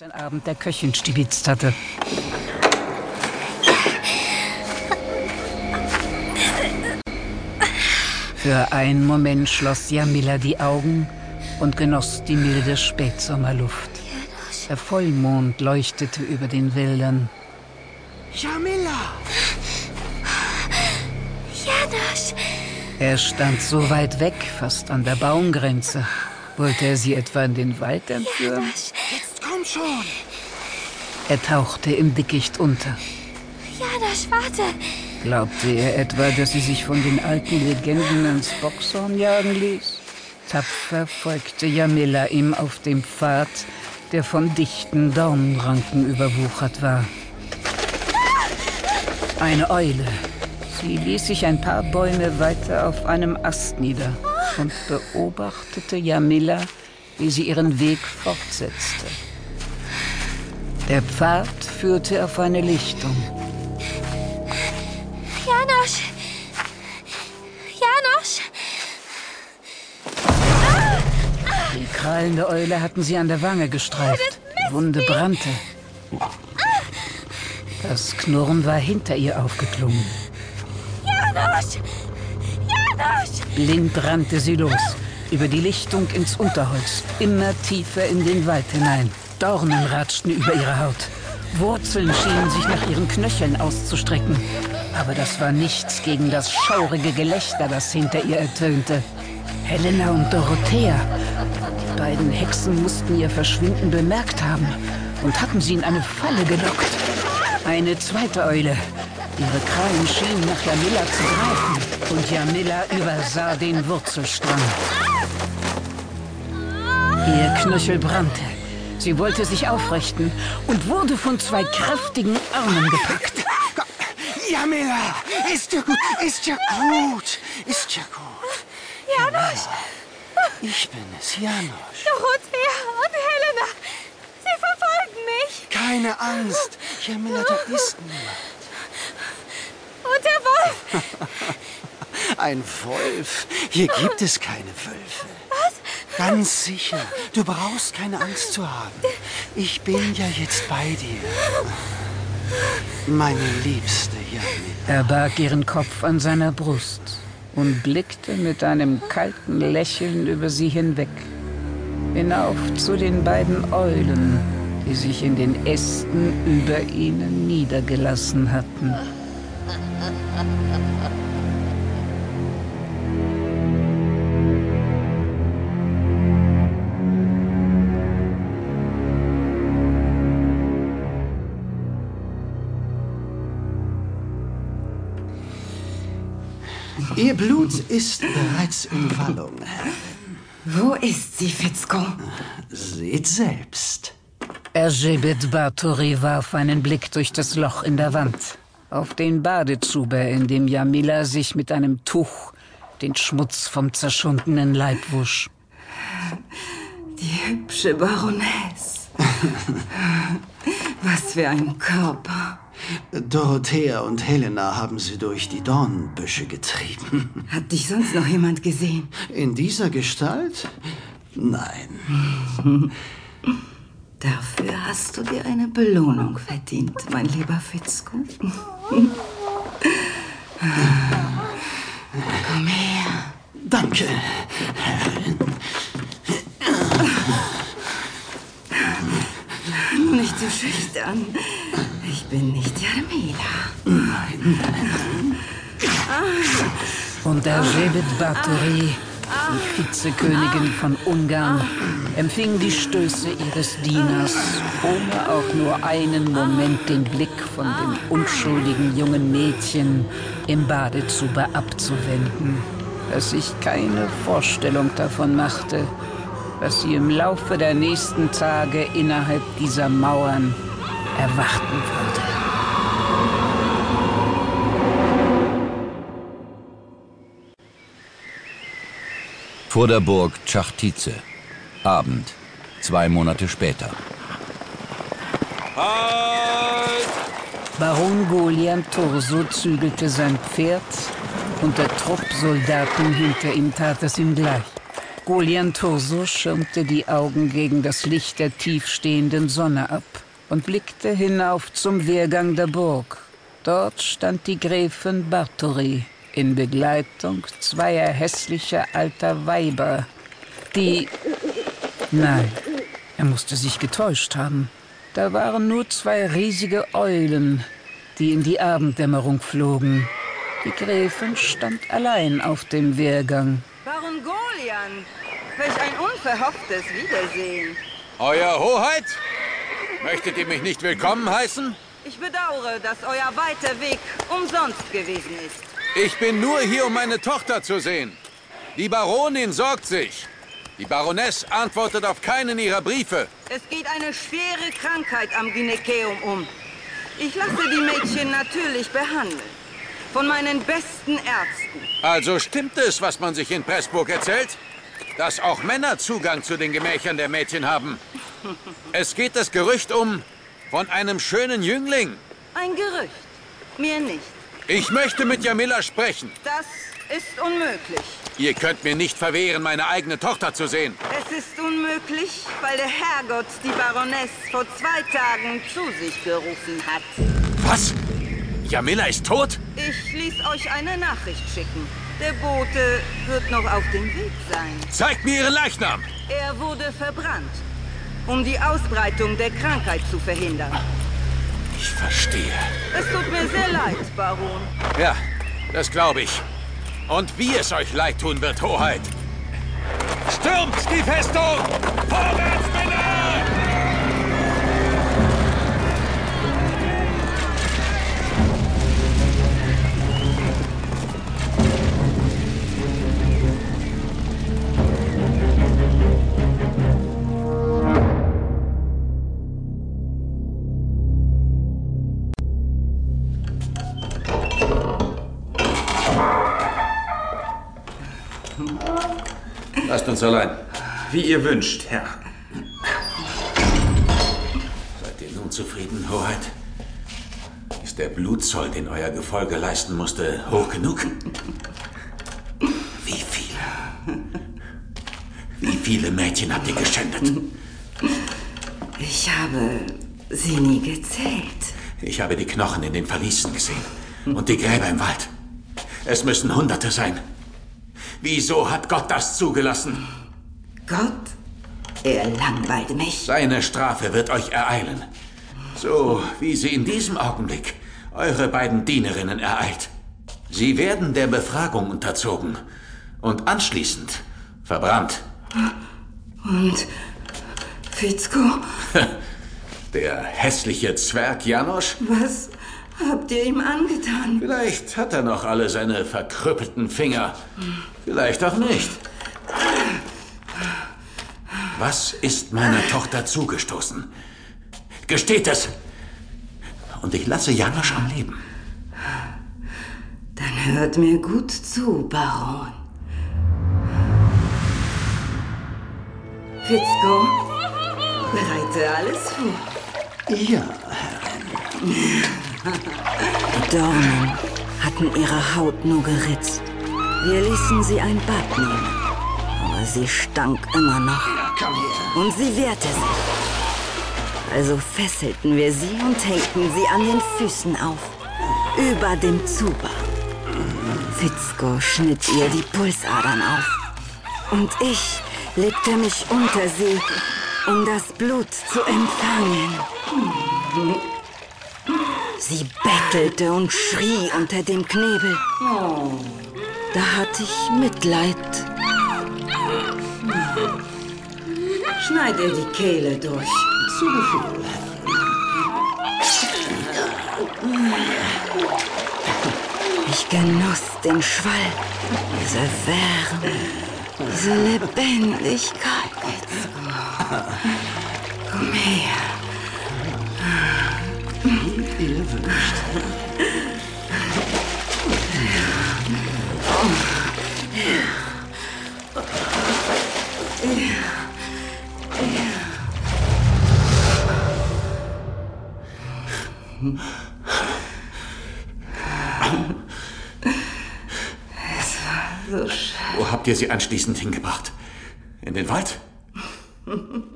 den Abend der Köchin stibitzt hatte. Für einen Moment schloss Jamila die Augen und genoss die milde Spätsommerluft. Der Vollmond leuchtete über den Wäldern. Jamila! Janos! Er stand so weit weg, fast an der Baumgrenze. Wollte er sie etwa in den Wald entführen? Janos! Schon! Er tauchte im Dickicht unter. Janos, warte! Glaubte er etwa, dass sie sich von den alten Legenden ins Boxhorn jagen ließ? Tapfer folgte Jamila ihm auf dem Pfad, der von dichten Dornenranken überwuchert war. Eine Eule. Sie ließ sich ein paar Bäume weiter auf einem Ast nieder und beobachtete Jamila, wie sie ihren Weg fortsetzte. Der Pfad führte auf eine Lichtung. Janos! Janos! Die Krallen der Eule hatten sie an der Wange gestreift. Die Wunde brannte. Das Knurren war hinter ihr aufgeklungen. Janos! Janos! Blind rannte sie los, über die Lichtung ins Unterholz, immer tiefer in den Wald hinein. Dornen ratschten über ihre Haut. Wurzeln schienen sich nach ihren Knöcheln auszustrecken. Aber das war nichts gegen das schaurige Gelächter, das hinter ihr ertönte. Helena und Dorothea. Die beiden Hexen mussten ihr Verschwinden bemerkt haben und hatten sie in eine Falle gelockt. Eine zweite Eule. Ihre Krallen schienen nach Jamila zu greifen und Jamila übersah den Wurzelstrang. Ihr Knöchel brannte. Sie wollte sich aufrichten und wurde von zwei kräftigen Armen gepackt. Jamila! Ist ja gut, ist ja gut, ist ja gut. Janos! Ich bin es, Janos. Dorothea und Helena! Sie verfolgen mich! Keine Angst. Jamila, da ist niemand. Und der Wolf! Ein Wolf? Hier gibt es keine Wölfe. Ganz sicher. Du brauchst keine Angst zu haben. Ich bin ja jetzt bei dir. Meine liebste Jamila. Er barg ihren Kopf an seiner Brust und blickte mit einem kalten Lächeln über sie hinweg. Hinauf zu den beiden Eulen, die sich in den Ästen über ihnen niedergelassen hatten. Ihr Blut ist bereits in Wallung. Wo ist sie, Fitzko? Seht selbst. Erzsébet Bathory warf einen Blick durch das Loch in der Wand. Auf den Badezuber, in dem Jamila sich mit einem Tuch den Schmutz vom zerschundenen Leib wusch. Die hübsche Baroness. Was für ein Körper. Dorothea und Helena haben sie durch die Dornbüsche getrieben. Hat dich sonst noch jemand gesehen? In dieser Gestalt? Nein. Dafür hast du dir eine Belohnung verdient, mein lieber Fitzko. Komm her. Danke, Herrin. Nicht so schüchtern. Bin nicht Jarmila. Und Erzsébet Bathory, die Vizekönigin von Ungarn, empfing die Stöße ihres Dieners, ohne auch nur einen Moment den Blick von dem unschuldigen jungen Mädchen im Badezuber abzuwenden, das sich keine Vorstellung davon machte, was sie im Laufe der nächsten Tage innerhalb dieser Mauern erwarten würde. Vor der Burg Czachtice. Abend. Zwei Monate später. Baron Goliam Torso zügelte sein Pferd und der Trupp Soldaten hinter ihm tat es ihm gleich. Golian Turso schirmte die Augen gegen das Licht der tiefstehenden Sonne ab und blickte hinauf zum Wehrgang der Burg. Dort stand die Gräfin Bartori in Begleitung zweier hässlicher alter Weiber, die... Nein, er musste sich getäuscht haben. Da waren nur zwei riesige Eulen, die in die Abenddämmerung flogen. Die Gräfin stand allein auf dem Wehrgang. Baron Golian, welch ein unverhofftes Wiedersehen. Euer Hoheit? Möchtet ihr mich nicht willkommen heißen? Ich bedauere, dass euer weiter Weg umsonst gewesen ist. Ich bin nur hier, um meine Tochter zu sehen. Die Baronin sorgt sich. Die Baroness antwortet auf keinen ihrer Briefe. Es geht eine schwere Krankheit am Gynäkeum um. Ich lasse die Mädchen natürlich behandeln. Von meinen besten Ärzten. Also stimmt es, was man sich in Pressburg erzählt? Dass auch Männer Zugang zu den Gemächern der Mädchen haben. Es geht das Gerücht um von einem schönen Jüngling. Ein Gerücht. Mir nicht. Ich möchte mit Jamila sprechen. Das ist unmöglich. Ihr könnt mir nicht verwehren, meine eigene Tochter zu sehen. Es ist unmöglich, weil der Herrgott die Baroness vor zwei Tagen zu sich gerufen hat. Was? Jamila ist tot? Ich ließ euch eine Nachricht schicken. Der Bote wird noch auf dem Weg sein. Zeigt mir Ihren Leichnam! Er wurde verbrannt, um die Ausbreitung der Krankheit zu verhindern. Ich verstehe. Es tut mir sehr leid, Baron. Ja, das glaube ich. Und wie es euch leid tun wird, Hoheit. Stürmt die Festung! Vorwärts, Männer! Uns allein. Wie ihr wünscht, Herr. Seid ihr nun zufrieden, Hoheit? Ist der Blutzoll, den euer Gefolge leisten musste, hoch genug? Wie viele? Wie viele Mädchen habt ihr geschändet? Ich habe sie nie gezählt. Ich habe die Knochen in den Verließen gesehen und die Gräber im Wald. Es müssen Hunderte sein. Wieso hat Gott das zugelassen? Gott, er langweilt mich. Seine Strafe wird euch ereilen. So wie sie in diesem Augenblick eure beiden Dienerinnen ereilt. Sie werden der Befragung unterzogen und anschließend verbrannt. Und Fitzko, Der hässliche Zwerg Janosch? was habt ihr ihm angetan? Vielleicht hat er noch alle seine verkrüppelten Finger. Vielleicht auch nicht. Was ist meiner Tochter zugestoßen? Gesteht es! Und ich lasse Janosch am Leben. Dann hört mir gut zu, Baron. Fitzko, bereite alles vor. Ja, Die Dornen hatten ihre Haut nur geritzt. Wir ließen sie ein Bad nehmen. Aber sie stank immer noch. Und sie wehrte sich. Also fesselten wir sie und hängten sie an den Füßen auf. Über dem Zuber. Fitzko schnitt ihr die Pulsadern auf. Und ich legte mich unter sie, um das Blut zu empfangen. Sie bettelte und schrie unter dem Knebel. Da hatte ich Mitleid. Schneid ihr die Kehle durch. Zu Befehl. Ich genoss den Schwall, diese Wärme, diese Lebendigkeit. Komm her. Ihr wünscht. So sch Wo habt ihr sie anschließend hingebracht? In den Wald?